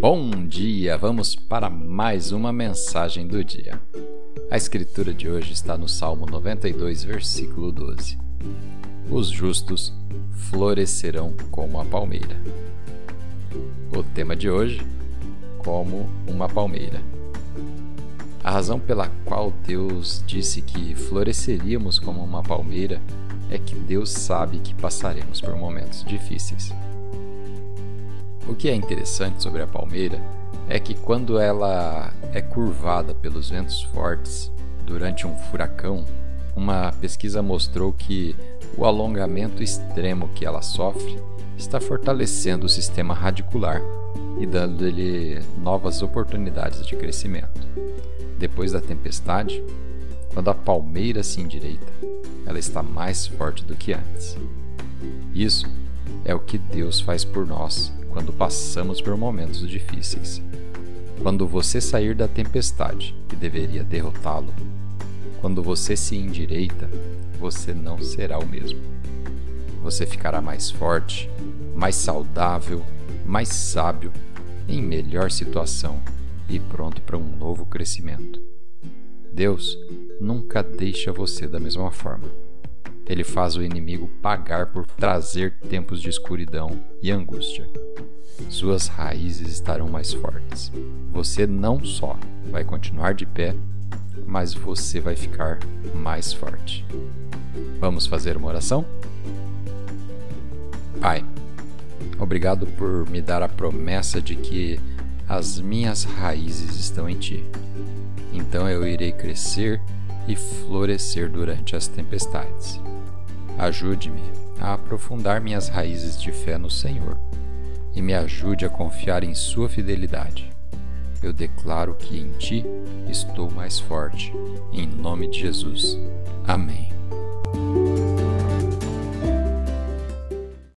Bom dia! Vamos para mais uma mensagem do dia. A escritura de hoje está no Salmo 92, versículo 12. Os justos florescerão como a palmeira. O tema de hoje: como uma palmeira. A razão pela qual Deus disse que floresceríamos como uma palmeira é que Deus sabe que passaremos por momentos difíceis. O que é interessante sobre a palmeira é que quando ela é curvada pelos ventos fortes durante um furacão, uma pesquisa mostrou que o alongamento extremo que ela sofre está fortalecendo o sistema radicular e dando-lhe novas oportunidades de crescimento. Depois da tempestade, quando a palmeira se endireita, ela está mais forte do que antes. Isso é o que Deus faz por nós quando passamos por momentos difíceis. Quando você sair da tempestade que deveria derrotá-lo, quando você se endireita, você não será o mesmo. Você ficará mais forte, mais saudável, mais sábio, em melhor situação e pronto para um novo crescimento. Deus nunca deixa você da mesma forma. Ele faz o inimigo pagar por trazer tempos de escuridão e angústia. Suas raízes estarão mais fortes. Você não só vai continuar de pé, mas você vai ficar mais forte. Vamos fazer uma oração? Pai, obrigado por me dar a promessa de que as minhas raízes estão em Ti. Então eu irei crescer e florescer durante as tempestades. Ajude-me a aprofundar minhas raízes de fé no Senhor e me ajude a confiar em Sua fidelidade. Eu declaro que em Ti estou mais forte. Em nome de Jesus. Amém.